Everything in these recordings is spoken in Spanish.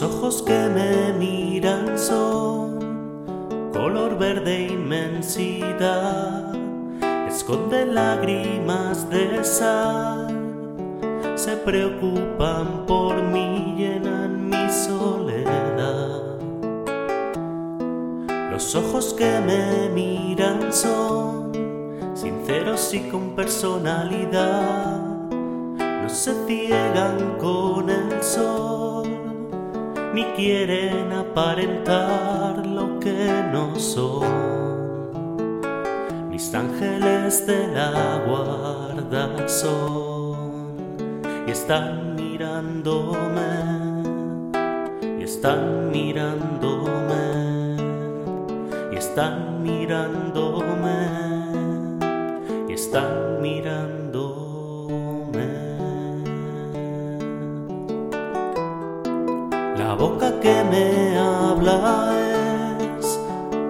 Los ojos que me miran son color verde inmensidad, esconden lágrimas de sal, se preocupan por mí, llenan mi soledad. Los ojos que me miran son sinceros y con personalidad, no se ciegan con el sol ni quieren aparentar lo que no son. Mis ángeles de la guarda son y están mirándome, y están mirándome, y están mirándome, y están mirándome. La boca que me habla es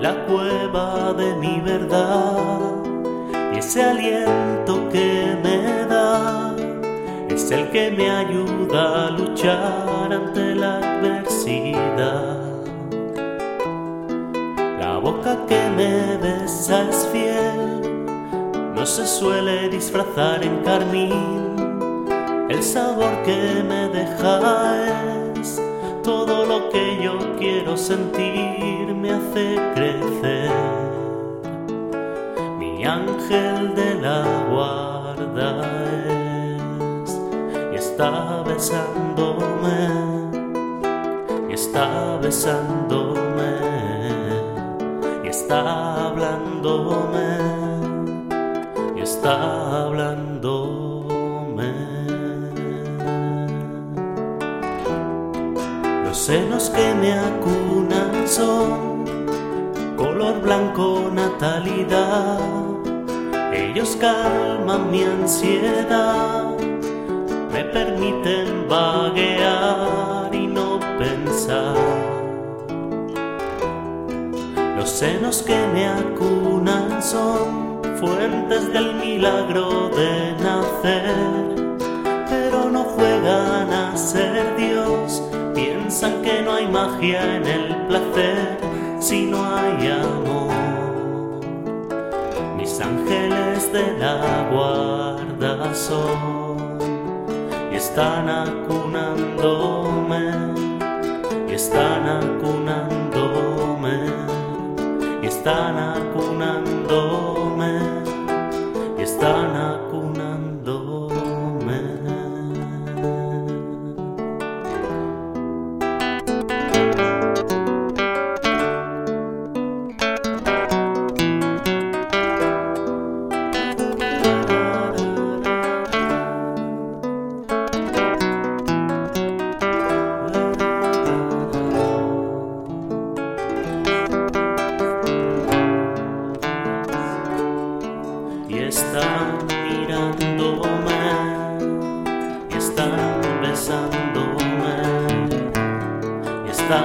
la cueva de mi verdad y ese aliento que me da es el que me ayuda a luchar ante la adversidad. La boca que me besa es fiel, no se suele disfrazar en carmín, el sabor que me deja es todo lo que yo quiero sentir me hace crecer. Mi ángel de la guarda es y está besándome, y está besándome, y está hablándome, y está hablándome. Senos que me acunan son color blanco natalidad. Ellos calman mi ansiedad, me permiten vaguear y no pensar. Los senos que me acunan son fuentes del milagro de nacer, piensan que no hay magia en el placer si no hay amor. Mis ángeles de la guarda son y están acunándome, y están acunándome, y están acunándome. y está mirándome, y está besándome, y está